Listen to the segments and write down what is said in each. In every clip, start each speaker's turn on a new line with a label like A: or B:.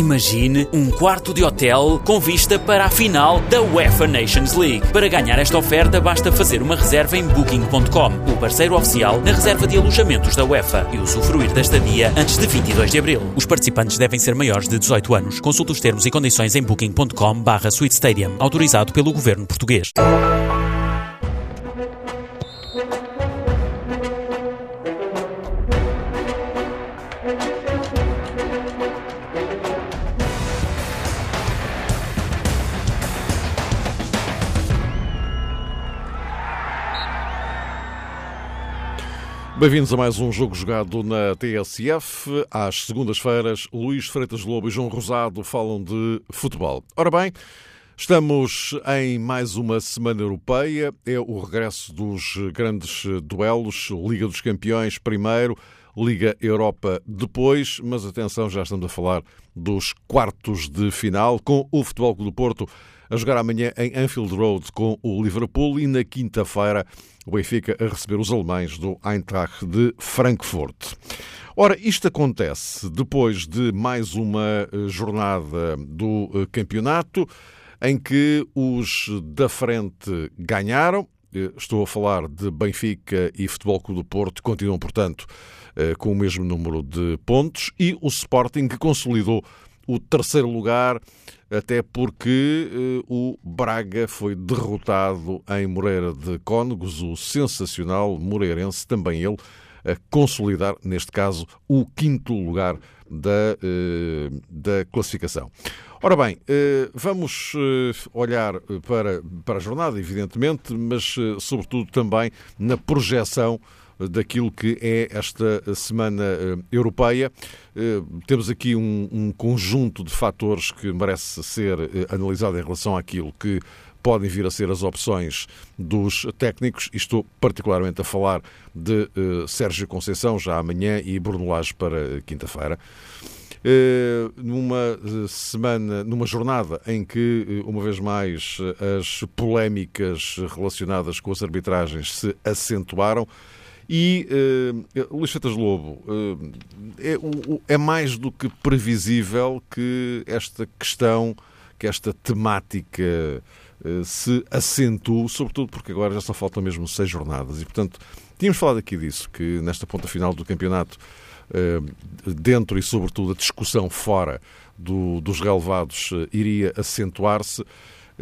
A: Imagine um quarto de hotel com vista para a final da UEFA Nations League. Para ganhar esta oferta, basta fazer uma reserva em Booking.com, o parceiro oficial na reserva de alojamentos da UEFA, e usufruir desta dia antes de 22 de abril. Os participantes devem ser maiores de 18 anos. Consulte os termos e condições em Booking.com/Suite Stadium, autorizado pelo governo português.
B: Bem-vindos a mais um jogo jogado na TSF. Às segundas-feiras, Luís Freitas Lobo e João Rosado falam de futebol. Ora bem, estamos em mais uma semana europeia. É o regresso dos grandes duelos, Liga dos Campeões primeiro, Liga Europa depois, mas atenção, já estamos a falar dos quartos de final com o Futebol Clube do Porto a jogar amanhã em Anfield Road com o Liverpool e na quinta-feira o Benfica a receber os alemães do Eintracht de Frankfurt. Ora, isto acontece depois de mais uma eh, jornada do eh, campeonato em que os da frente ganharam. Eh, estou a falar de Benfica e Futebol Clube do Porto, continuam, portanto, com o mesmo número de pontos, e o Sporting que consolidou o terceiro lugar, até porque uh, o Braga foi derrotado em Moreira de Cónegos, o sensacional moreirense, também ele, a consolidar, neste caso, o quinto lugar da, uh, da classificação. Ora bem, uh, vamos olhar para, para a jornada, evidentemente, mas sobretudo também na projeção daquilo que é esta Semana eh, Europeia. Eh, temos aqui um, um conjunto de fatores que merece ser eh, analisado em relação àquilo que podem vir a ser as opções dos técnicos. E estou particularmente a falar de Sérgio Conceição já amanhã e Bruno Lage para quinta-feira. Numa semana, numa jornada em que, uma vez mais, as polémicas relacionadas com as arbitragens se acentuaram, e uh, Luís Fetas Lobo, uh, é, é, mais do que previsível que esta questão, que esta temática uh, se acentue, sobretudo porque agora já só faltam mesmo seis jornadas. E, portanto, tínhamos falado aqui disso, que nesta ponta final do campeonato, dentro e sobretudo a discussão fora do, dos relevados iria acentuar-se.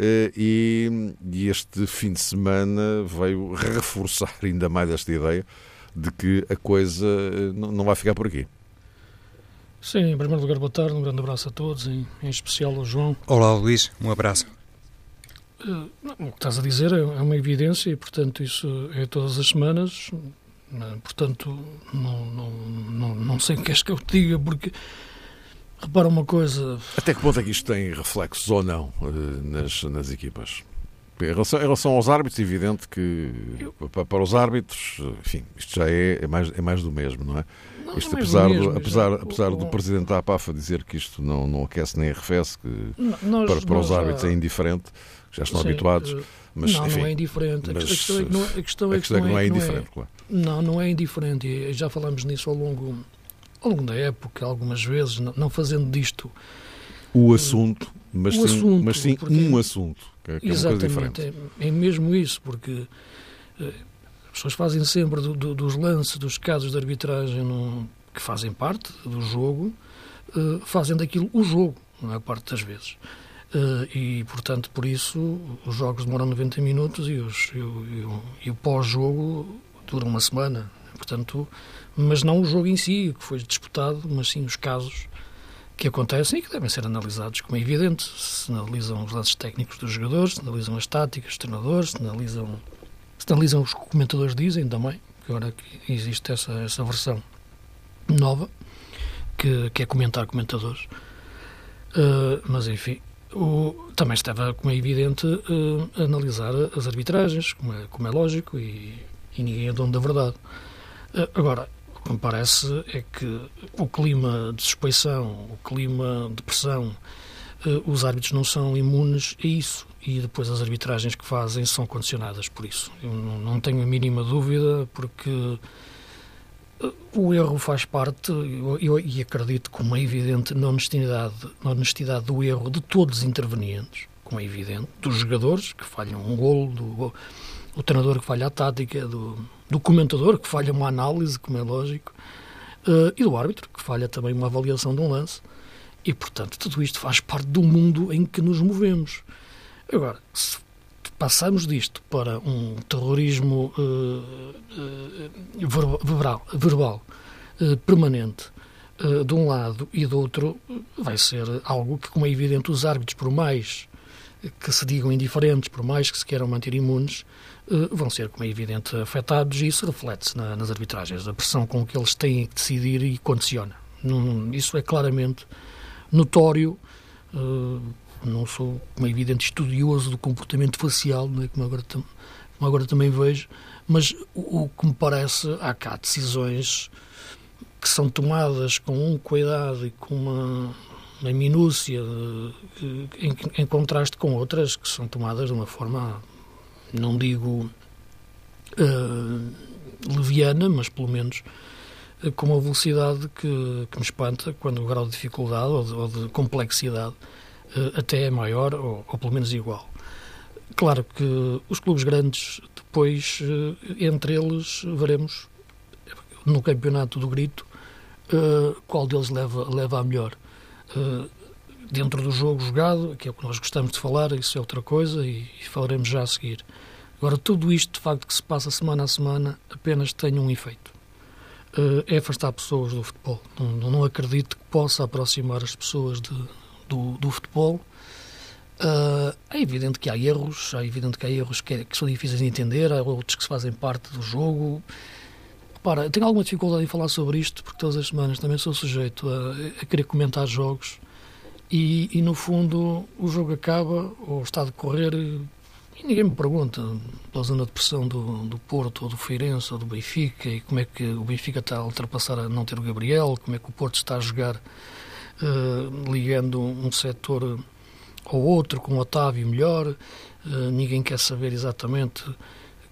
B: Eh, e, e este fim de semana veio reforçar ainda mais esta ideia de que a coisa eh, não vai ficar por aqui.
C: Sim, em primeiro lugar, boa tarde, um grande abraço a todos, em, em especial ao João.
D: Olá, Luís, um abraço.
C: Uh, o que estás a dizer é, é uma evidência e, portanto, isso é todas as semanas. Portanto, não, não, não, não sei o que queres que eu te diga, porque Repara uma coisa.
B: Até que ponto é que isto tem reflexos ou não eh, nas, nas equipas? Em relação, em relação aos árbitros, é evidente que para os árbitros, enfim, isto já é, é, mais, é mais do mesmo, não é?
C: Não,
B: isto,
C: não é
B: apesar,
C: mesmo,
B: do, apesar, apesar do Presidente da APAFA dizer que isto não, não aquece nem arrefece, que
C: nós,
B: para, para os árbitros
C: já...
B: é indiferente, já estão Sim, habituados.
C: Eh,
B: mas,
C: não,
B: enfim,
C: não é indiferente.
B: Mas,
C: a questão é que não é, a questão
B: a
C: é,
B: questão é que não é indiferente, claro.
C: Não, não é indiferente. Já falamos nisso ao longo, ao longo da época, algumas vezes, não, fazendo disto
B: o assunto, mas
C: o
B: sim,
C: assunto,
B: mas sim
C: porque,
B: um assunto, que é, que
C: exatamente,
B: é,
C: é, é, mesmo isso, porque eh, as pessoas fazem sempre do, do, dos lances, dos casos de arbitragem no, que fazem parte do jogo, uh, fazem daquilo o jogo, a maior parte das vezes. Uh, e, portanto, por isso, os jogos demoram 90 minutos e, os, e o, e o, e o pós-jogo dura uma semana. Portanto, mas não o jogo em si, que foi disputado, mas sim os casos que acontecem e que devem ser analisados, como é evidente. Se analisam os lances técnicos dos jogadores, se analisam as táticas dos treinadores, se analisam, se analisam os que comentadores dizem também, que agora existe essa, essa versão nova, que, que é comentar comentadores. Uh, mas, enfim, o, também estava, como é evidente, uh, a analisar as arbitragens, como é, como é lógico, e, e ninguém é dono da verdade. Uh, agora, que me parece é que o clima de suspeição, o clima de pressão, eh, os árbitros não são imunes a isso e depois as arbitragens que fazem são condicionadas por isso. Eu não tenho a mínima dúvida, porque o erro faz parte, eu, e acredito como é evidente, na honestidade, na honestidade do erro de todos os intervenientes, como é evidente, dos jogadores que falham um golo, do, do treinador que falha a tática, do, do comentador que falha uma análise, como é lógico, uh, e do árbitro que falha também uma avaliação de um lance. E, portanto, tudo isto faz parte do mundo em que nos movemos. Agora, se passamos disto para um terrorismo uh, uh, verbal, verbal permanente de um lado e do outro, vai ser algo que, como é evidente, os árbitros, por mais que se digam indiferentes, por mais que se queiram manter imunes, vão ser, como é evidente, afetados e isso reflete-se na, nas arbitragens. A pressão com que eles têm que decidir e condiciona. isso é claramente notório não sou, como é evidente, estudioso do comportamento facial, né, como, agora como agora também vejo, mas o, o, que me parece, há cá decisões que são tomadas com um cuidado e com uma, uma minúcia em, em, contraste com outras que são tomadas de uma forma, não digo uh, leviana, mas pelo menos uh, com uma velocidade que, que me espanta quando o grau de dificuldade ou de, ou de complexidade eh, até é maior ou, ou pelo menos igual. Claro que os clubes grandes, depois, entre eles, veremos no campeonato do grito qual deles leva, leva a melhor. Dentro do jogo jogado, que é o que nós gostamos de falar, isso é outra coisa e, e falaremos já a seguir. Agora, tudo isto, de facto, que se passa semana a semana, apenas tem um efeito. é afastar pessoas do futebol. Não, não acredito que possa aproximar as pessoas de, do, do futebol. Uh, é evidente que há erros, é evidente que há erros que, que, são difíceis de entender, há outros que se fazem parte do jogo. Para, tenho alguma dificuldade em falar sobre isto, porque todas as semanas também sou sujeito a, a querer comentar jogos e, e, no fundo o jogo acaba ou está a decorrer e ninguém me pergunta pela zona de pressão do, do Porto ou do Feirense ou do Benfica e como é que o Benfica está a ultrapassar a não ter o Gabriel, como é que o Porto está a jogar uh, ligando um setor ao outro, com o Otávio melhor, uh, ninguém quer saber exatamente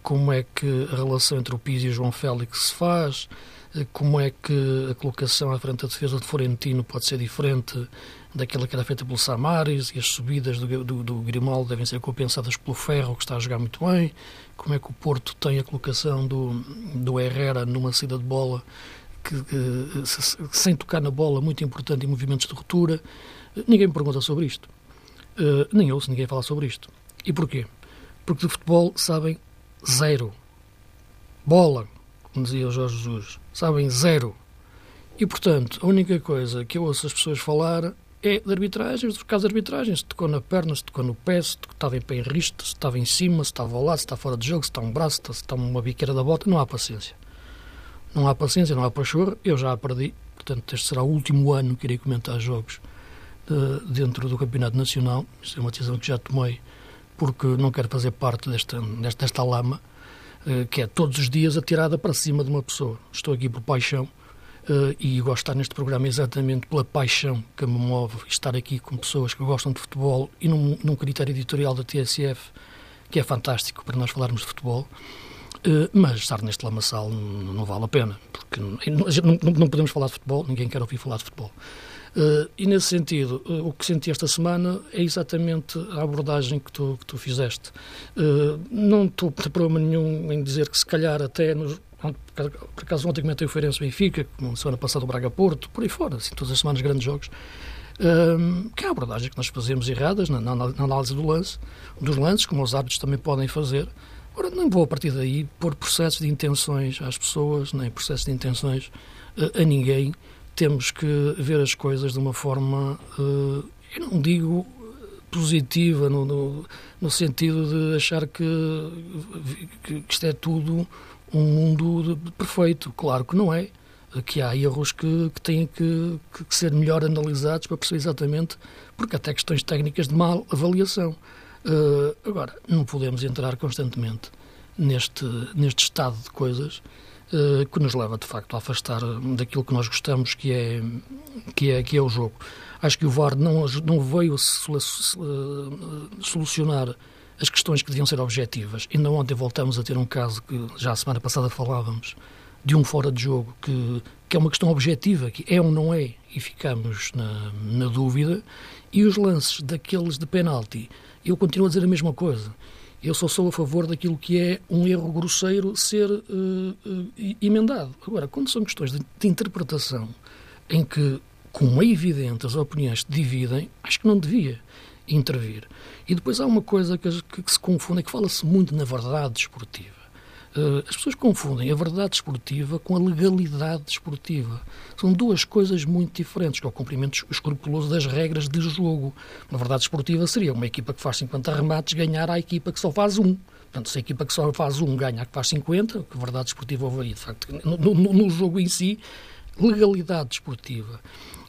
C: como é que a relação entre o Pizzi e o João Félix se faz, uh, como é que a colocação à frente da defesa de Florentino pode ser diferente daquela que era feita pelo Samaris e as subidas do, do, do Grimaldo devem ser compensadas pelo Ferro, que está a jogar muito bem, como é que o Porto tem a colocação do, do Herrera numa saída de bola que, que, sem tocar na bola, muito importante em movimentos de ruptura. Ninguém me pergunta sobre isto. Uh, nem ouço ninguém falar sobre isto. E porquê? Porque de futebol sabem zero. Bola, como dizia o Jorge Jesus, sabem zero. E, portanto, a única coisa que eu ouço as pessoas falar é de arbitragens, dos casos de arbitragens. Se tocou na perna, se tocou no pé, se estava em pé em risto, se estava em cima, se estava ao lado, se está fora de jogo, se está um braço, se está uma biqueira da bota, não há paciência. Não há paciência, não há pachorra. Eu já a perdi. Portanto, este será o último ano que irei comentar jogos de, dentro do Campeonato Nacional. Isto é uma decisão que já tomei porque não quero fazer parte desta, desta, desta lama eh, que é todos os dias atirada para cima de uma pessoa. Estou aqui por paixão eh, e gosto de estar neste programa exatamente pela paixão que me move estar aqui com pessoas que gostam de futebol e num, num critério editorial da TSF que é fantástico para nós falarmos de futebol. Eh, mas estar neste lamaçal não, não vale a pena, porque não, não, não, podemos falar de futebol, ninguém quer ouvir falar de futebol. Uh, e nesse sentido, uh, o que senti esta semana é exatamente a abordagem que tu, que tu fizeste. Uh, não estou de problema nenhum em dizer que se calhar até nos, por acaso ontem comentei o Feirense Benfica, semana passada o Braga Porto, por aí fora, assim, todas as semanas grandes jogos, que é a abordagem que nós fazemos erradas na, na, na análise do lance, dos lances, como os árbitros também podem fazer, Ora, não vou a partir daí pôr processos de intenções às pessoas, nem processos de intenções a, a ninguém. Temos que ver as coisas de uma forma, uh, eu não digo positiva, no, no, no, sentido de achar que, que isto é tudo um mundo perfeito. Claro que não é. Que há erros que, que têm que, que ser melhor analisados para perceber exatamente, porque até questões técnicas de mal avaliação. Uh, agora, não podemos entrar constantemente neste, neste estado de coisas uh, que nos leva, de facto, a afastar daquilo que nós gostamos, que é, que é, que é o jogo. Acho que o VAR não, não veio uh, solucionar as questões que deviam ser objetivas. Ainda ontem voltamos a ter um caso que já a semana passada falávamos, de um fora de jogo que, que é uma questão objetiva, que é ou não é, e ficamos na, na dúvida, e os lances daqueles de penalti, eu continuo a dizer a mesma coisa. Eu só sou a favor daquilo que é um erro grosseiro ser uh, uh, emendado. Agora, quando são questões de, de interpretação em que, como é evidente, as opiniões se dividem, acho que não devia intervir. E depois há uma coisa que, que, se confunde, é que fala-se muito na verdade desportiva. Uh, as pessoas confundem a verdade desportiva com a legalidade desportiva. São duas coisas muito diferentes, que é o cumprimento escrupuloso das regras de jogo. Na verdade desportiva seria uma equipa que faz 50 remates ganhar à equipa que só faz um. Portanto, se a equipa que só faz um ganha a que faz 50, que verdade desportiva houve aí. De facto, no, no, no jogo em si, legalidade desportiva.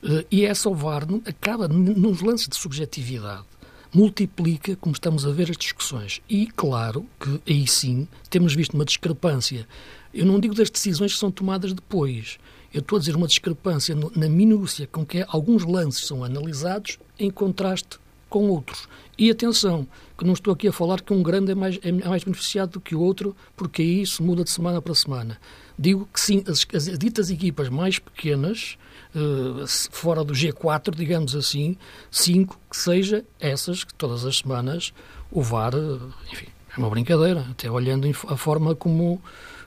C: Uh, e essa o VAR acaba nos lances de subjetividade multiplica, como estamos a ver, as discussões. E, claro, que aí sim temos visto uma discrepância. Eu não digo das decisões que são tomadas depois. Eu estou a dizer uma discrepância no, na minúcia com que alguns lances são analisados em contraste com outros. E atenção, que não estou aqui a falar que um grande é mais, é mais beneficiado do que o outro, porque aí isso muda de semana para semana. Digo que sim, as, as ditas equipas mais pequenas eh, fora do G4, digamos assim, cinco, que seja essas que todas as semanas o VAR, eh, enfim, é uma brincadeira, até olhando a forma como.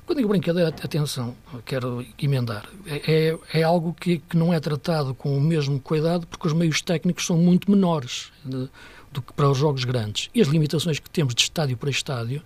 C: Quando digo brincadeira, atenção, quero emendar. É, é, é algo que, que não é tratado com o mesmo cuidado porque os meios técnicos são muito menores de, do que para os jogos grandes. E as limitações que temos de estádio para estádio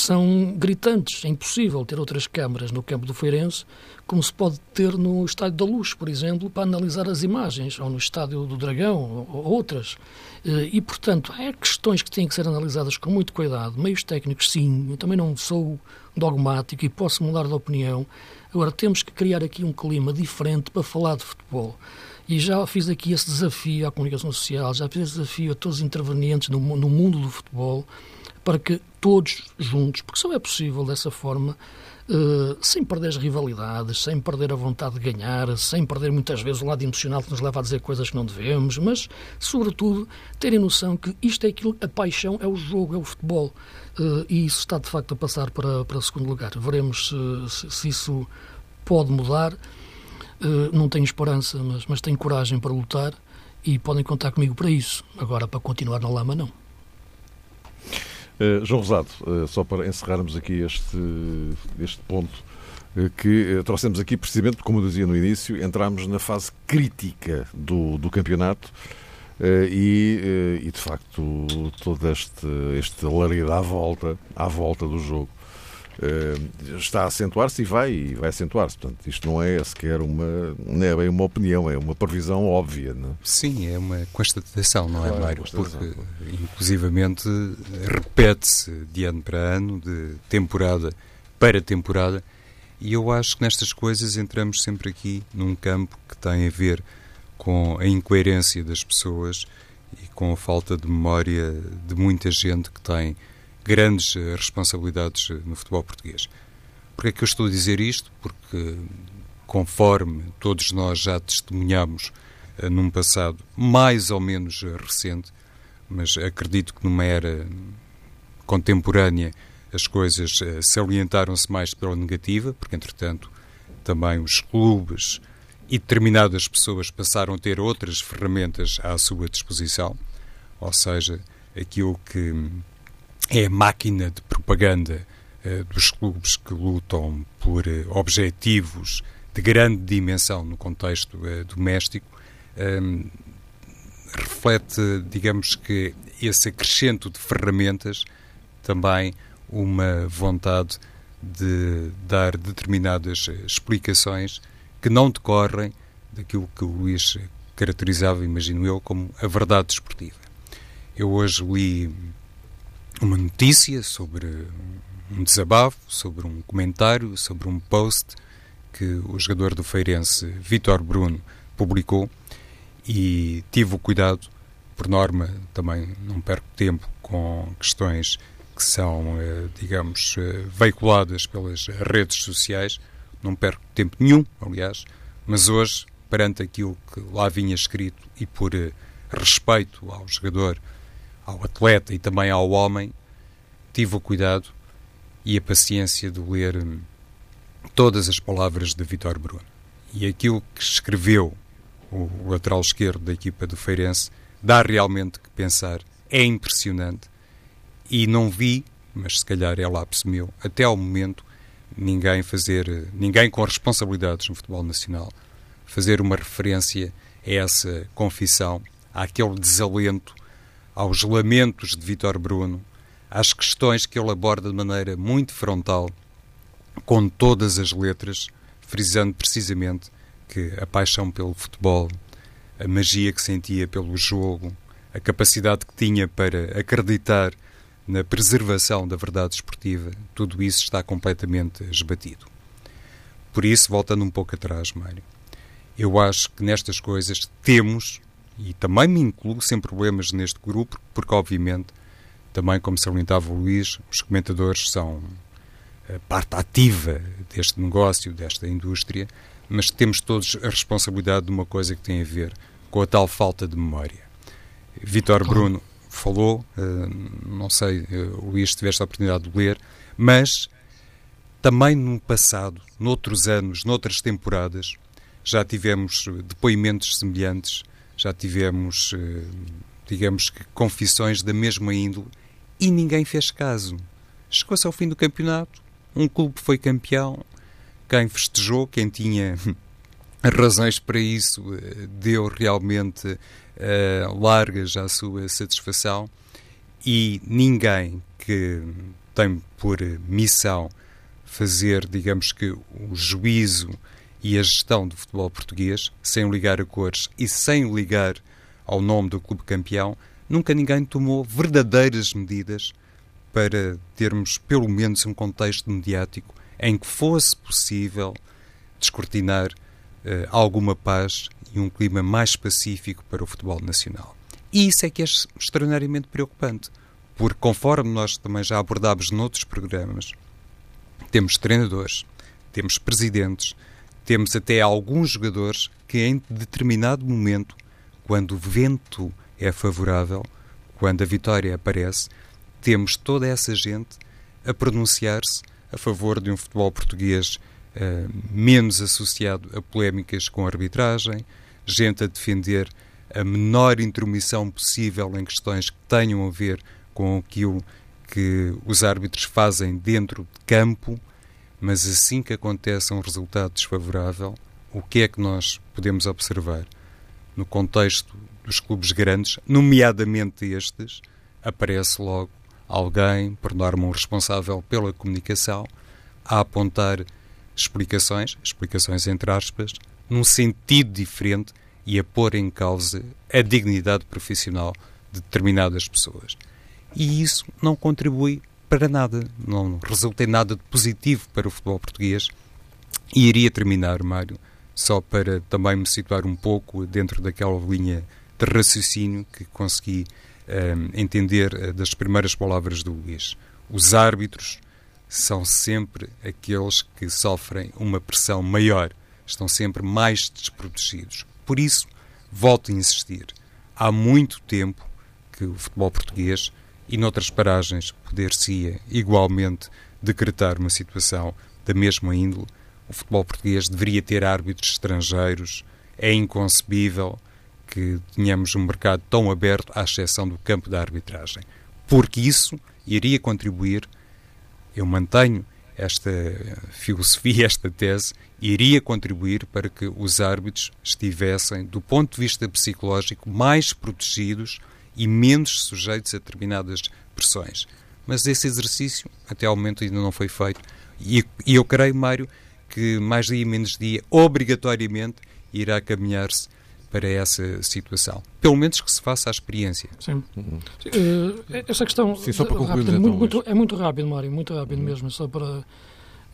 C: são gritantes. É impossível ter outras câmaras no campo do Feirense como se pode ter no Estádio da Luz, por exemplo, para analisar as imagens, ou no Estádio do Dragão, ou outras. Eh, e, portanto, há questões que têm que ser analisadas com muito cuidado. Meios técnicos, sim. Eu também não sou dogmático e posso mudar de opinião. Agora, temos que criar aqui um clima diferente para falar de futebol. E já fiz aqui esse desafio à comunicação social, já fiz esse desafio a todos os intervenientes no, no mundo do futebol, para que todos juntos, porque só é possível dessa forma, uh, sem perder as rivalidades, sem perder a vontade de ganhar, sem perder muitas vezes o lado emocional que nos leva a dizer coisas que não devemos, mas, sobretudo, terem noção que isto é aquilo, a paixão é o jogo, é o futebol. Uh, e isso está, de facto, a passar para, para o segundo lugar. Veremos se, se isso pode mudar. Uh, não tenho esperança, mas, mas tenho coragem para lutar e podem contar comigo para isso. Agora, para continuar na lama, não.
B: Uh, João Rosado, uh, só para encerrarmos aqui este, este ponto, uh, que trouxemos aqui precisamente, como eu dizia no início, entramos na fase crítica do, do campeonato e, e, de facto, todo este, este alarido à volta, à volta do jogo está a acentuar-se e vai, e vai acentuar-se. Portanto, isto não é sequer uma, não é bem uma opinião, é uma previsão óbvia. Não? É?
D: Sim, é uma constatação, não é, claro, é, Mário? Porque, inclusivamente, repete-se de ano para ano, de temporada para temporada, e eu acho que nestas coisas entramos sempre aqui num campo que tem a ver com a incoerência das pessoas e com a falta de memória de muita gente que tem grandes eh, responsabilidades eh, no futebol português. Porquê é que eu estou a dizer isto? Porque, conforme todos nós já testemunhamos eh, num passado mais ou menos recente, mas acredito que numa era contemporânea as coisas salientaram-se mais para negativa, porque entretanto também os clubes e determinadas pessoas passaram a ter outras ferramentas à sua disposição, ou seja, aquilo que é a máquina de propaganda uh, dos clubes que lutam por uh, objetivos de grande dimensão no contexto uh, doméstico, um, reflete, digamos que, esse acrescento de ferramentas também uma vontade de dar determinadas explicações que não decorrem daquilo que o Luís caracterizava, imagino eu, como a verdade desportiva. Eu hoje li uma notícia sobre um desabafo, sobre um comentário, sobre um post que o jogador do Feirense, Vitor Bruno, publicou. E tive o cuidado, por norma, também não perco tempo com questões que são, eh, digamos, eh, veiculadas pelas redes sociais, não perco tempo nenhum, aliás, mas hoje, perante aquilo que lá vinha escrito e por eh, respeito ao jogador ao atleta e também ao homem, tive o cuidado e a paciência de ler hum, todas as palavras de Vitor Bruno. E aquilo que escreveu o lateral esquerdo da equipa do Feirense dá realmente que pensar, é impressionante. E não vi, mas se calhar é lapso meu, até ao momento, ninguém fazer, ninguém com responsabilidades no futebol nacional, fazer uma referência a essa confissão, àquele desalento, aos lamentos de Vitor Bruno, às questões que ele aborda de maneira muito frontal, com todas as letras, frisando precisamente que a paixão pelo futebol, a magia que sentia pelo jogo, a capacidade que tinha para acreditar na preservação da verdade esportiva, tudo isso está completamente esbatido. Por isso, voltando um pouco atrás, Mário, eu acho que nestas coisas temos, e também me incluo sem problemas neste grupo, porque obviamente, também como salientava o Luís, os comentadores são parte ativa deste negócio, desta indústria, mas temos todos a responsabilidade de uma coisa que tem a ver com a tal falta de memória. Vitor Bruno falou, eh, não sei, eh, Luís tiveste a oportunidade de ler, mas também no passado, noutros anos, noutras temporadas, já tivemos depoimentos semelhantes, já tivemos, eh, digamos que, confissões da mesma índole e ninguém fez caso. Chegou-se ao fim do campeonato, um clube foi campeão, quem festejou, quem tinha razões para isso, deu realmente uh, largas à sua satisfação e ninguém que tem por missão fazer, digamos que, o juízo e a gestão do futebol português, sem ligar a cores e sem ligar ao nome do clube campeão, nunca ninguém tomou verdadeiras medidas para termos pelo menos um contexto mediático em que fosse possível descortinar uh, alguma paz e um clima mais pacífico para o futebol nacional. E isso é que é extraordinariamente preocupante, porque conforme nós também já abordámos noutros programas, temos treinadores, temos presidentes, temos até alguns jogadores que em determinado momento, quando o vento é favorável, quando a vitória aparece, temos toda essa gente a pronunciar-se a favor de um futebol português uh, menos associado a polémicas com arbitragem, gente a defender a menor intromissão possível em questões que tenham a ver com aquilo que os árbitros fazem dentro de campo, mas assim que acontece um resultado desfavorável, o que é que nós podemos observar? No contexto dos clubes grandes, nomeadamente estes, aparece logo alguém, por norma um responsável pela comunicação, a apontar explicações, explicações entre aspas, num sentido diferente e a pôr em causa a dignidade profissional de determinadas pessoas. E isso não contribui para nada, não resulta em nada de positivo para o futebol português. E iria terminar, Mário, só para também me situar um pouco dentro daquela linha de raciocínio que consegui um, entender eh, das primeiras palavras do Luís. Os árbitros são sempre aqueles que sofrem uma pressão maior, estão sempre mais desprotegidos. Por isso, volto a insistir, há muito tempo que o futebol português e noutras paragens poder-se igualmente decretar uma situação da mesma índole. O futebol português deveria ter árbitros estrangeiros, é inconcebível que tenhamos um mercado tão aberto, à exceção do campo da arbitragem. Porque isso iria contribuir, eu mantenho esta filosofia, esta tese, iria contribuir para que os árbitros estivessem, do ponto de vista psicológico, mais protegidos e menos sujeitos a determinadas pressões. Mas esse exercício, até ao momento, ainda não foi feito. E, e eu creio, Mário, que mais dia menos dia, obrigatoriamente, irá caminhar-se para essa situação. Pelo menos que se faça a experiência.
C: Sim. Uhum. Uh, essa questão
B: Sim, só para concluir,
C: rápido, muito, muito, é muito rápido, Mário, muito rápido uhum. mesmo, só para...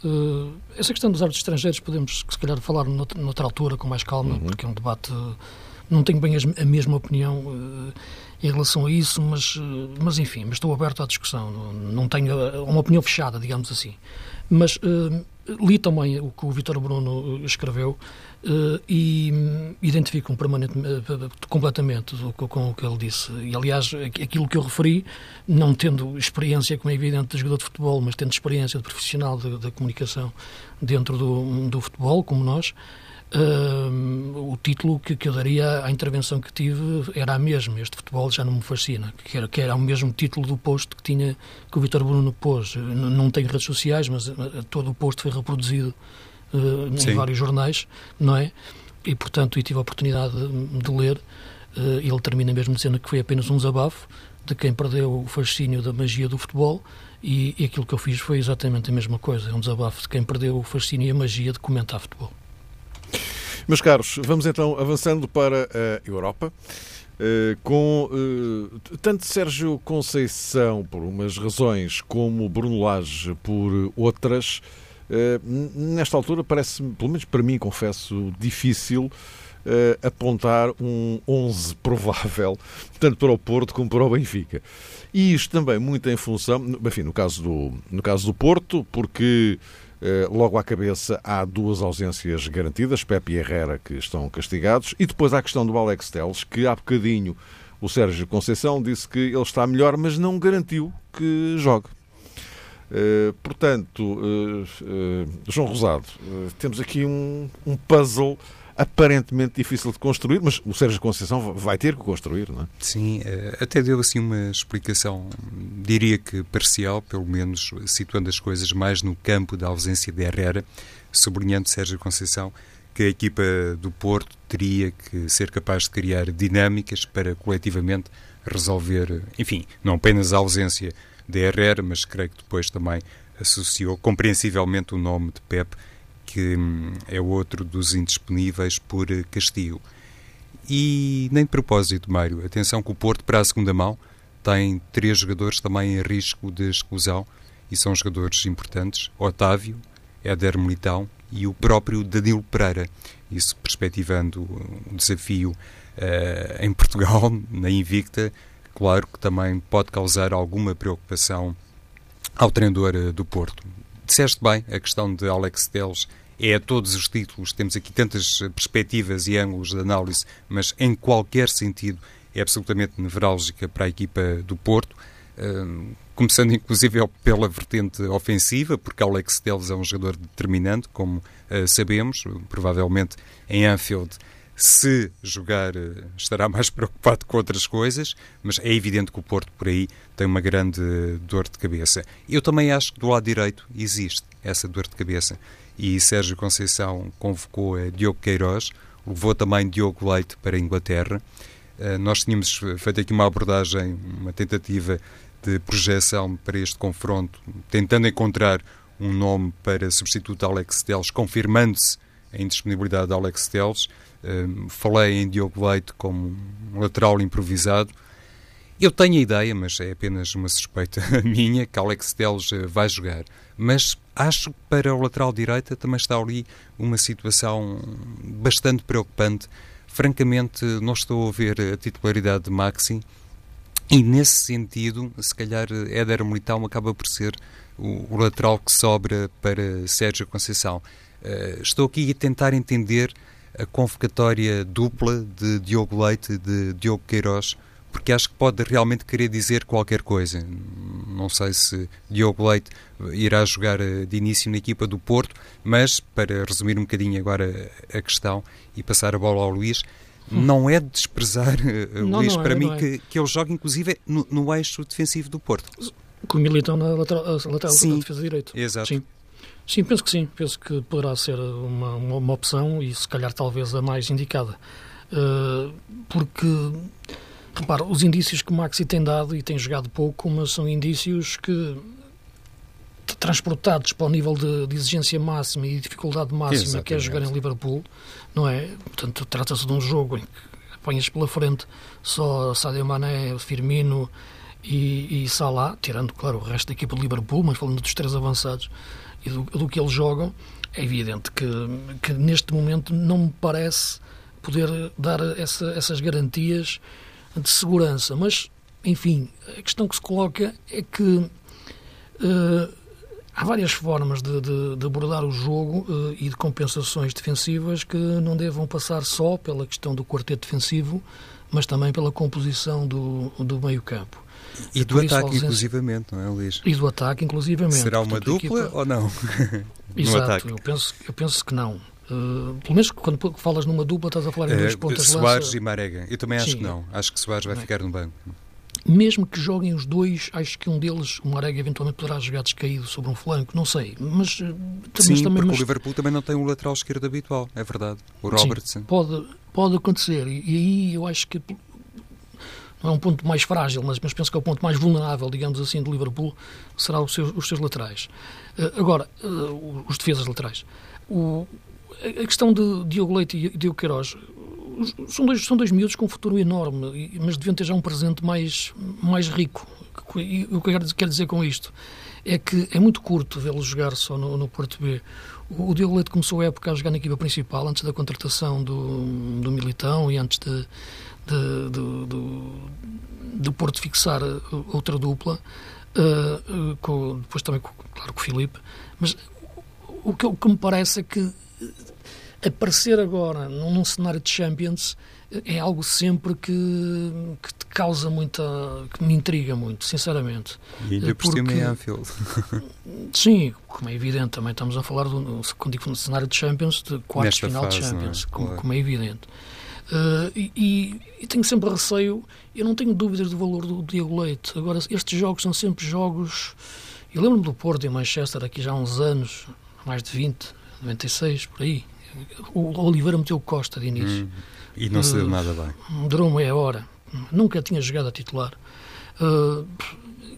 C: Uh, essa questão dos árbitros estrangeiros podemos, se calhar, falar noutra, noutra altura, com mais calma, uhum. porque é um debate... Não tenho bem a mesma opinião uh, em relação a isso, mas, mas enfim, mas estou aberto à discussão. Não, tenho uma opinião fechada, digamos assim. Mas uh, li também o que o Vitor Bruno escreveu uh, e identifico-me completamente com, com, o que ele disse. E, aliás, aquilo que eu referi, não tendo experiência, como é evidente, de jogador de futebol, mas tendo experiência de profissional da comunicação dentro do, do futebol, como nós, Uh, o título que, que, eu daria à intervenção que tive era a mesma. Este futebol já não me fascina. Que era, que era o mesmo título do post que tinha que o Vitor Bruno pôs. Não tenho redes sociais, mas uh, todo o post foi reproduzido uh, em vários jornais, não é? E, portanto, eu tive a oportunidade de, de ler. ele termina mesmo dizendo que foi apenas um desabafo de quem perdeu o fascínio da magia do futebol. E, e aquilo que eu fiz foi exatamente a mesma coisa. É um desabafo de quem perdeu o fascínio e a magia de comentar futebol.
B: Meus caros, vamos então avançando para a Europa. Uh, com uh, tanto Sérgio Conceição por umas razões como Bruno Lage por outras, uh, nesta altura parece, pelo menos para mim, confesso, difícil apontar um 11 provável, tanto para o Porto como para o Benfica. E isto também muito em função, enfim, no caso do, no caso do Porto, porque logo à cabeça há duas ausências garantidas, Pepe e Herrera, que estão castigados, e depois há a questão do Alex Teles, que há bocadinho o Sérgio Conceição disse que ele está melhor, mas não garantiu que jogue. Uh, portanto, uh, uh, João Rosado, temos aqui um, um puzzle aparentemente difícil de construir, mas o Sérgio Conceição vai ter que construir, não é?
D: Sim, eh, até deu assim uma explicação, diria que parcial, pelo menos situando as coisas mais no campo da ausência de Herrera, sublinhando Sérgio Conceição que a equipa do Porto teria que ser capaz de criar dinâmicas para coletivamente resolver, enfim, não apenas a ausência de Herrera, mas creio que depois também associou compreensivelmente o nome de Pep que hum, é outro dos indisponíveis por castigo. E nem de propósito, Mário, atenção que o Porto, para a segunda mão, tem três jogadores também em risco de exclusão e são jogadores importantes: Otávio, Éder Militão e o próprio Danilo Pereira. Isso perspectivando o desafio uh, em Portugal, na Invicta, claro que também pode causar alguma preocupação ao treinador uh, do Porto. Disseste bem a questão de Alex Teles é a todos os títulos, temos aqui tantas perspectivas e ângulos de análise, mas em qualquer sentido é absolutamente nevrálgica para a equipa do Porto, uh, começando inclusive pela vertente ofensiva, porque Alex Teles é um jogador determinante, como uh, sabemos, provavelmente em Anfield se jogar, eh, estará mais preocupado com outras coisas, mas é evidente que o Porto por aí tem uma grande dor de cabeça. Eu também acho que do lado direito existe essa dor de cabeça e Sérgio Conceição convocou Diogo Queiroz, levou também Diogo Leite para a Inglaterra. Eh, nós tínhamos feito aqui uma abordagem, uma tentativa de projeção para este confronto, tentando encontrar um nome para substituto Alex Teles, confirmando-se a indisponibilidade de Alex Teles. Eh, falei em Diogo Leite como um lateral improvisado. Eu tenho a ideia, mas é apenas uma suspeita minha, que Alex Teles eh, vai jogar. Mas acho que para o lateral direita também está ali uma situação bastante preocupante. Francamente, não estou a ver a titularidade de Maxi e, nesse sentido, se calhar Éder Militão acaba por ser o, o lateral que sobra para Sérgio Conceição. Uh, estou aqui a tentar entender a convocatória dupla de Diogo Leite e de Diogo Queiroz porque acho que pode realmente querer dizer qualquer coisa. Não sei se Diogo Leite irá jogar eh, de início na equipa do Porto, mas para resumir um bocadinho agora a questão e passar a bola ao Luís, hum. não é de desprezar, eh, não, Luís, não para é, mim, é. que, que ele jogue inclusive no, no, eixo defensivo do Porto.
C: Com o Militão na lateral, lateral
D: sim,
C: defesa direita.
D: Exato.
C: Sim. Sim, penso que sim. Penso que poderá ser uma, uma, uma opção e se calhar talvez a mais indicada. Uh, porque Repara, os indícios que o Maxi tem dado e tem jogado pouco, mas são indícios que transportados para o nível de, de exigência máxima e dificuldade máxima Exatamente. que é jogar em Liverpool, não é? Portanto, trata-se de um jogo em que apanhas pela frente só Sadio Mané, Firmino e, e Salah, tirando, claro, o resto da equipa de Liverpool, mas falando dos três avançados e do, do que eles jogam, é evidente que, que neste momento não me parece poder dar essa, essas garantias de segurança. Mas, enfim, a questão que se coloca é que uh, há várias formas de, de, de abordar o jogo uh, e de compensações defensivas que não devam passar só pela questão do quarteto defensivo, mas também pela composição do, do meio-campo.
D: E do ataque, ausência... inclusivamente, não é, Luís?
C: E do ataque, inclusivamente.
D: Será uma Portanto, dupla equipa... ou não?
C: Exato, eu penso, eu penso que não. Uh, pelo menos quando falas numa dupla, estás a falar em duas uh, pontas
D: Soares e Marega. Eu também acho Sim. que não. Acho que Soares vai ficar no banco.
C: Mesmo que joguem os dois, acho que um deles, o Marega, eventualmente poderá jogar descaído sobre um flanco, não sei. Mas,
D: eh, Sim, também, porque mas... o Liverpool também não tem um lateral esquerdo habitual, é verdade. O Robertson.
C: Sim, pode, pode acontecer. E, e aí eu acho que não é um ponto mais frágil, mas, mas penso que é o ponto mais vulnerável, digamos assim, do Liverpool, será os seus, os seus laterais. Uh, agora, uh, os defesas laterais. O, a questão de Diogo Leite e Diogo Queiroz são dois, são dois miúdos com um futuro enorme, mas deviam ter já um presente mais, mais rico. E o que eu quero dizer com isto é que é muito curto vê-lo jogar só no, no Porto B. O, Diogo Leite começou a época a jogar na equipa principal, antes da contratação do, do Militão e antes de, de, de, de, de Porto fixar outra dupla, uh, com, depois também, claro, com o Filipe, mas o que, o que me parece é que aparecer agora num, num cenário de Champions é algo sempre que, que te causa muita. que me intriga muito, sinceramente.
D: E ainda por cima em Anfield.
C: sim, como é evidente, também estamos a falar, do, quando digo no cenário de Champions, de quartos final fase, de é? Champions, é? como, claro. como, é evidente. Uh, e, e, tenho sempre receio, eu não tenho dúvidas do valor do Diego Leite. Agora, estes jogos são sempre jogos. Eu lembro-me do Porto em Manchester, aqui já há uns anos, mais de 20, 96, por aí. O Oliveira meteu Costa de início. Hum,
D: e não se deu uh, nada bem.
C: Durou meia hora. Nunca tinha jogado a titular. Uh,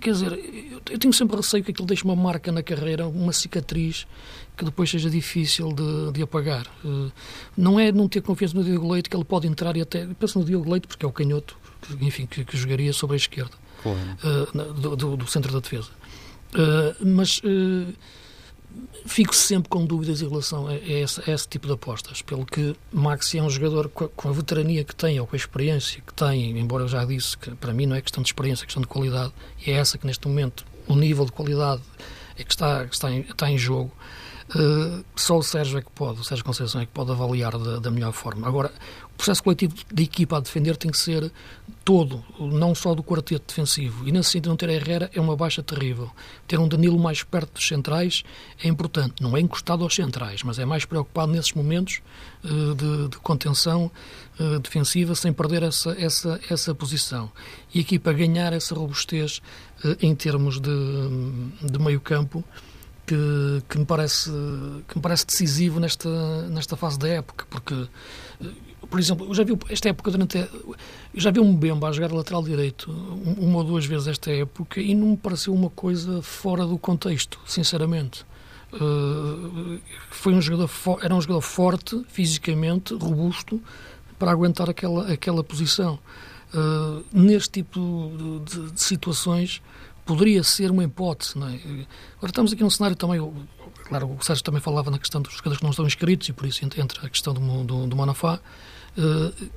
C: quer dizer, eu tenho sempre receio que aquilo deixe uma marca na carreira, uma cicatriz que depois seja difícil de, de apagar. Uh, não é não ter confiança no Diogo Leite que ele pode entrar e até. Penso no Diogo Leite porque é o canhoto, enfim, que, que jogaria sobre a esquerda claro. do, do, do, centro da defesa. Mas fico sempre com dúvidas em relação a esse, a esse, tipo de apostas, pelo que Maxi é um jogador com a, veterania que tem ou com a experiência que tem, embora eu já disse que para mim não é questão de experiência, é questão de qualidade, e é essa que neste momento o nível de qualidade é que está, que está, em, está em jogo. Uh, só o Sérgio é que pode, o Sérgio Conceição é que pode avaliar da, da melhor forma. Agora, o processo coletivo de equipa a defender tem que ser todo, não só do quarteto defensivo. E nesse sentido, não ter a Herrera é uma baixa terrível. Ter um Danilo mais perto dos centrais é importante. Não é encostado aos centrais, mas é mais preocupado nesses momentos uh, de, de, contenção uh, defensiva sem perder essa, essa, essa posição. E a equipa ganhar essa robustez uh, em termos de, de meio campo que, que, me parece, que me parece decisivo nesta, nesta fase da época, porque, por exemplo, eu já vi esta época durante. Eu já vi um Mbemba a jogar lateral direito uma ou duas vezes esta época e não me pareceu uma coisa fora do contexto, sinceramente. Uh, foi um jogador era um jogador forte fisicamente robusto para aguentar aquela aquela posição uh, neste tipo de, de situações poderia ser uma hipótese. Não é? Agora estamos aqui num cenário também. Claro, o Sérgio também falava na questão dos jogadores que não estão inscritos e por isso entra a questão do, do, do Manafá. Uh,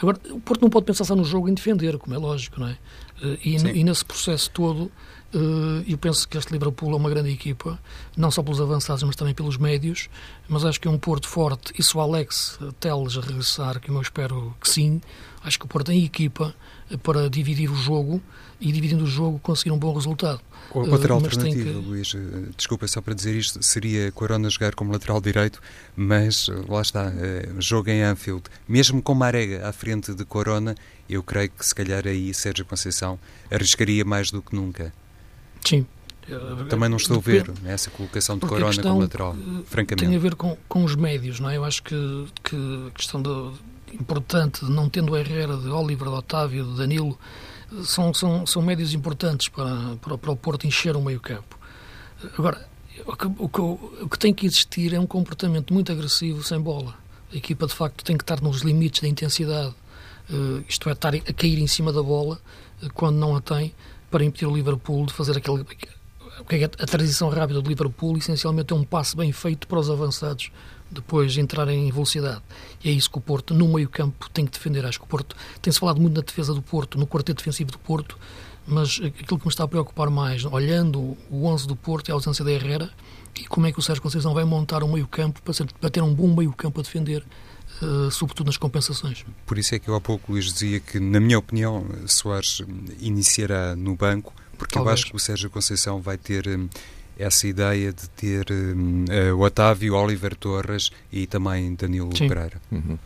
C: agora, o Porto não pode pensar só no jogo em defender, como é lógico, não é? Uh, e, e, nesse processo todo, uh, eu penso que este Liverpool é uma grande equipa, não só pelos avançados, mas também pelos médios. Mas acho que é um Porto forte. E se o Alex Teles regressar, que eu espero que sim, acho que o Porto tem equipa para dividir o jogo e dividindo o jogo conseguir um bom resultado.
D: Outra uh, alternativa, que... Luís, eh, desculpa só para dizer isto, seria Corona jogar como lateral direito, mas eh, lá está, jogo em Anfield, mesmo com Marega à frente de Corona, eu creio que se calhar aí Sérgio Conceição arriscaria mais do que nunca.
C: Sim.
D: Também não estou a ver essa colocação de Corona como lateral, francamente.
C: Tem a ver com, com os médios, não é? Eu acho que, que a questão do, importante, não tendo o Herrera, de Oliver, de Otávio, de Danilo, são, são, são médios importantes para, para, para o Porto encher o meio campo. Agora, o que, o, que, o que tem que existir é um comportamento muito agressivo sem bola. A equipa, de facto, tem que estar nos limites da intensidade, uh, isto é, estar a cair em cima da bola uh, quando não a tem, para impedir o Liverpool de fazer aquele. É a transição rápida do Liverpool, essencialmente, é um passo bem feito para os avançados depois entrarem em velocidade. E é isso que o Porto, no meio campo, tem que defender. Acho que o Porto, tem-se falado muito na defesa do Porto, no quarteto defensivo do Porto, mas aquilo que me está a preocupar mais, olhando o 11 do Porto, é a ausência da Herrera e como é que o Sérgio Conceição vai montar um meio-campo para, para, ter um bom meio-campo a defender, sobretudo nas compensações.
D: Por isso é que eu há pouco Luís dizia que, na minha opinião, Soares iniciará no banco, porque Talvez. eu acho que o Sérgio Conceição vai ter hum, essa ideia de ter uh, o Otávio, Oliver Torres e também Danilo Sim. Pereira.
B: Uhum.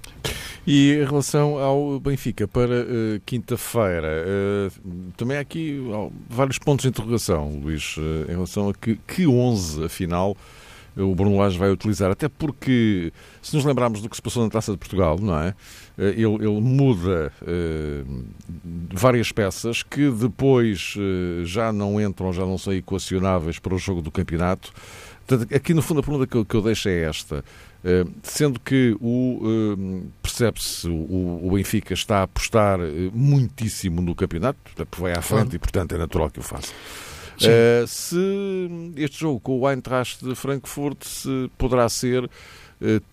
B: E em relação ao Benfica para uh, quinta-feira, uh, também há aqui vários pontos de interrogação, Luís, uh, em relação a que, que 11, afinal, o Bruno Lage vai utilizar. Até porque, se nos lembrarmos do que se passou na Taça de Portugal, não é? Ele, ele muda várias peças que depois já não entram, já não são equacionáveis para o jogo do campeonato. Portanto, aqui no fundo a pergunta que eu, que eu deixo é esta. Eh, sendo que o eh, percebe-se o, o, Benfica está a apostar eh, muitíssimo no campeonato, porque vai à frente claro. e portanto é natural que o faça. Uh, se este jogo com o Eintracht de Frankfurt se poderá ser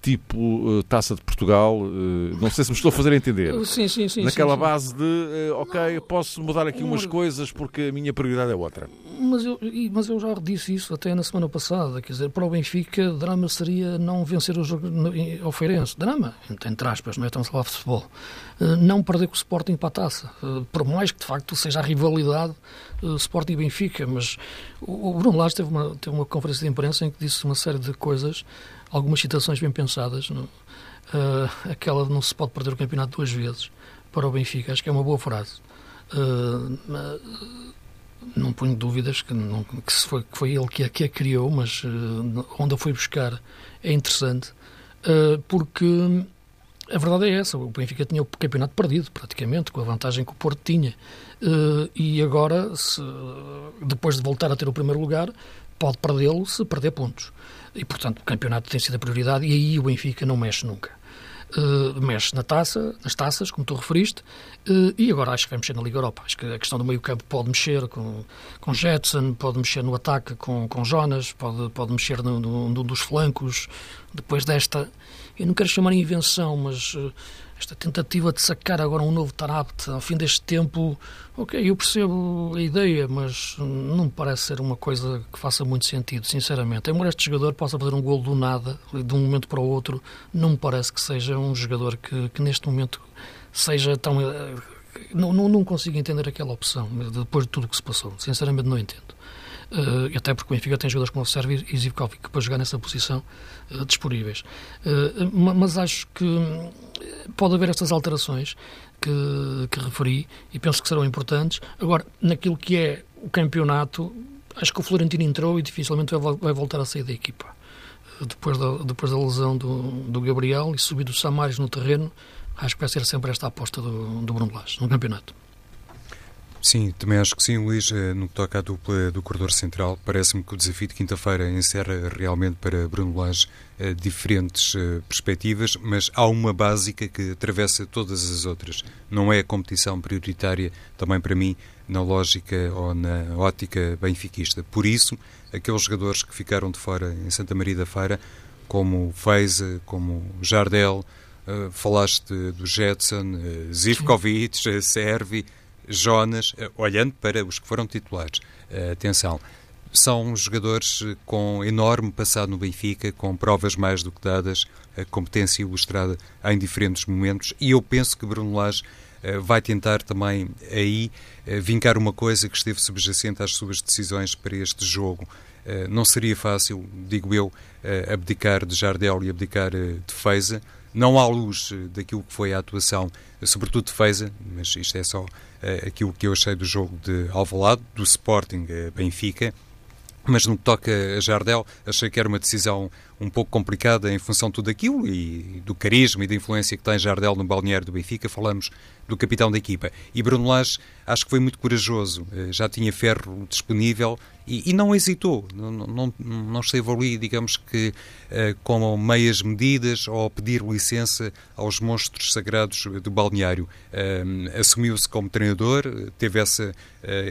B: tipo eh, Taça de Portugal. Eh, não sei se me estou a fazer entender.
C: Sim, sim, sim.
B: Naquela
C: sim, sim.
B: base de, ok, posso mudar aqui umas coisas porque a minha prioridade é outra.
C: Mas eu, mas eu já disse isso até na semana passada. Quer dizer, para o Benfica, drama seria não vencer o jogo ao Feirense. Drama, entre aspas, não é? A falar de futebol. Não perder com o Sporting para a taça. Por mais que de facto seja a rivalidade Sporting e Benfica. Mas o Bruno Lage teve uma, teve uma conferência de imprensa em que disse uma série de coisas algumas citações bem pensadas. Uh, aquela de não se pode perder o campeonato duas vezes para o Benfica, acho que é uma boa frase. Uh, não ponho dúvidas que, não, que, foi, que foi ele que a, que a criou, mas uh, onde a foi buscar é interessante, uh, porque a verdade é essa: o Benfica tinha o campeonato perdido, praticamente, com a vantagem que o Porto tinha. Uh, e agora, se, depois de voltar a ter o primeiro lugar, pode perdê-lo se perder pontos. E, portanto, o campeonato tem sido a prioridade e aí o Benfica não mexe nunca. Uh, mexe na taça, nas taças, como tu referiste, uh, e agora acho que vai mexer na Liga Europa. Acho que a questão do meio-campo pode mexer com, com Jetson, pode mexer no ataque com, com Jonas, pode, pode mexer no dos flancos. Depois desta, eu não quero chamar invenção, mas uh, esta tentativa de sacar agora um novo Tarabt ao fim deste tempo, ok, eu percebo a ideia, mas não me parece ser uma coisa que faça muito sentido, sinceramente. Embora este jogador possa fazer um golo do nada, de um momento para o outro, não me parece que seja um jogador que, que neste momento seja tão. Eh, não, não, não consigo entender aquela opção, depois de tudo o que se passou. Sinceramente, não entendo. Uh, até porque o Benfica tem jogadores como o Sérvio e Zivkovic para jogar nessa posição uh, disponíveis. Uh, mas acho que pode haver estas alterações que, que referi e penso que serão importantes. Agora, naquilo que é o campeonato, acho que o Florentino entrou e dificilmente vai, vai voltar a sair da equipa. Depois da, depois da lesão do, do Gabriel e subir do Samares no terreno, acho que vai ser sempre esta aposta do, do Bruno Lage no campeonato.
D: Sim, também acho que sim, Luís. Eh, no que toca à dupla do corredor central, parece-me que o desafio de quinta-feira encerra realmente para Bruno Lage eh, diferentes eh, perspectivas, mas há uma básica que atravessa todas as outras. Não é a competição prioritária, também para mim, na lógica ou na ótica benfiquista. Por isso, aqueles jogadores que ficaram de fora em Santa Maria da Feira, como Feiza, como Jardel, falaste do Jetson, Zivkovic, Servi Jonas, eh, olhando para os que foram titulares. Eh, atenção, são jogadores eh, com enorme passado no Benfica, com provas mais do que dadas, competência ilustrada em diferentes momentos, e eu penso que Bruno Lage vai tentar também aí vincar uma coisa que esteve subjacente às suas decisões para este jogo. Não seria fácil, digo eu, abdicar de Jardel e abdicar de Feiza, não à luz daquilo que foi a atuação, sobretudo de Feiza, mas isto é só uh, aquilo que eu achei do jogo de Alvalade, do Sporting uh, Benfica, mas no que toca a Jardel, achei que era uma decisão um pouco complicada em função de tudo aquilo e do carisma e da influência que tem Jardel no balneário do Benfica. Falamos do capitão da equipa. E Bruno Lage acho que foi muito corajoso, eh, já tinha ferro disponível e, e não hesitou, não, não, não esteve ali, digamos que, uh, com meias medidas ou pedir licença aos monstros sagrados do balneário. Uh, Assumiu-se como treinador, teve essa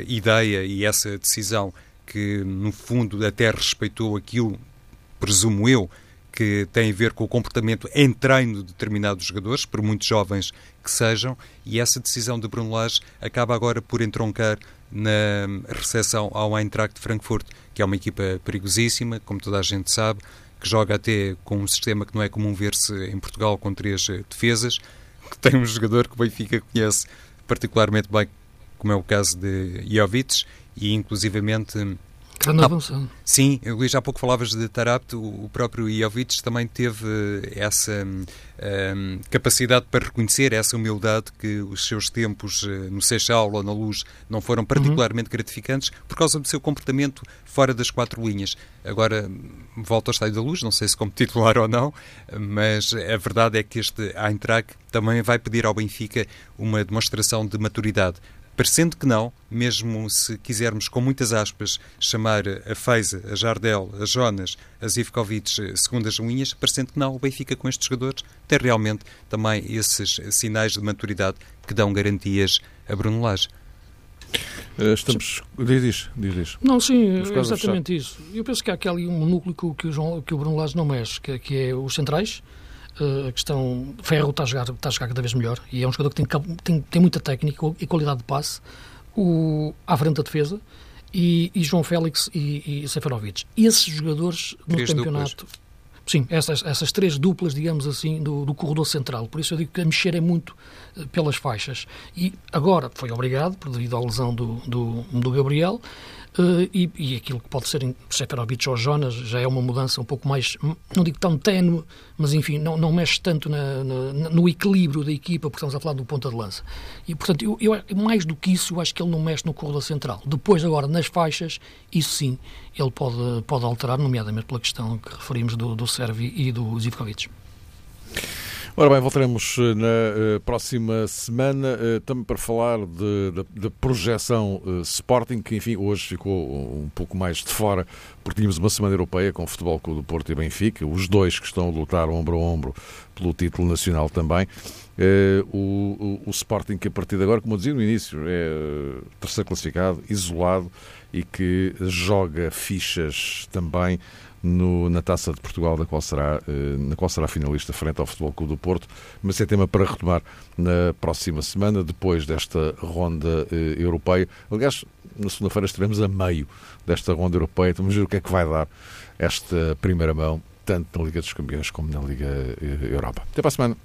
D: ideia e essa decisão que, no fundo, até respeitou aquilo, presumo eu, que tem a ver com o comportamento em treino de determinados jogadores, por muito jovens que sejam, e essa decisão de Bruno Lage acaba agora por entroncar na recepção ao Eintracht de Frankfurt, que é uma equipa perigosíssima, como toda a gente sabe, que joga até com um sistema que não é comum ver-se em Portugal, com três eh, defesas, que tem um jogador que o Benfica conhece particularmente bem, como é o caso de Jovic, e inclusivamente
C: Grande avançado.
D: Sim, Luís, há pouco falavas de Tarapte, o próprio Jovic também teve essa um, capacidade para reconhecer essa humildade que os seus tempos eh, no Seixal ou na Luz não foram particularmente uhum. gratificantes por causa do seu comportamento fora das quatro linhas. Agora, volta ao Estádio da Luz, não sei se como titular ou não, mas a verdade é que este Eintracht também vai pedir ao Benfica uma demonstração de maturidade Parecendo que não, mesmo se quisermos, com muitas aspas, chamar a Feiza, a Jardel, a Jonas, a Zivkovic eh, segundas linhas, parecendo que não, o Benfica com estes jogadores tem realmente também esses sinais de maturidade que dão garantias a Bruno Lage.
B: Eh, estamos. Diz, diz, diz, diz.
C: Não, sim, é exatamente isso. Eu penso que há aqui ali um núcleo que o, João, que o Bruno Lage não mexe, que, que é os centrais, a questão. Ferro está a, jogar, está a jogar cada vez melhor e é um jogador que tem, tem, tem muita técnica e qualidade de passe o, à frente da defesa. E, e João Félix e, e Seferovic. Esses jogadores no Três campeonato. Duplas. Sim, essas, essas três duplas, digamos assim, do, do corredor central. Por isso eu digo que a mexer é muito uh, pelas faixas. E agora foi obrigado, por devido à lesão do, do, do Gabriel, Uh, e, e, aquilo que pode ser em Seferovic ou Jonas já é uma mudança um pouco mais, não digo tão ténue, mas enfim, não, não mexe tanto na, na, no equilíbrio da equipa, porque estamos a falar do ponta de lança. E portanto, eu, eu, mais do que isso, eu acho que ele não mexe no corredor central. Depois, agora, nas faixas, isso sim, ele pode, pode alterar, nomeadamente pela questão que referimos do, do Servi e do Zivkovic.
B: Ora bem, voltaremos eh, na uh, próxima semana uh, também para falar da projeção Sporting, que enfim hoje ficou um pouco mais de fora, porque tínhamos uma semana europeia com o Futebol Clube do Porto e Benfica, os dois que estão a lutar ombro a ombro pelo título nacional também. O, o, o, Sporting que a partir de agora, como eu dizia no início, é terceiro classificado, isolado e que joga fichas também no, na Taça de Portugal, da qual será, eh, na qual será finalista frente ao Futebol Clube do Porto, mas é tema para retomar na próxima semana, depois desta ronda eh, europeia. Aliás, na segunda-feira estivemos a meio desta ronda europeia, então vamos ver o que é que vai dar esta primeira mão, tanto na Liga dos Campeões como na Liga eh, Europa. Até para a semana.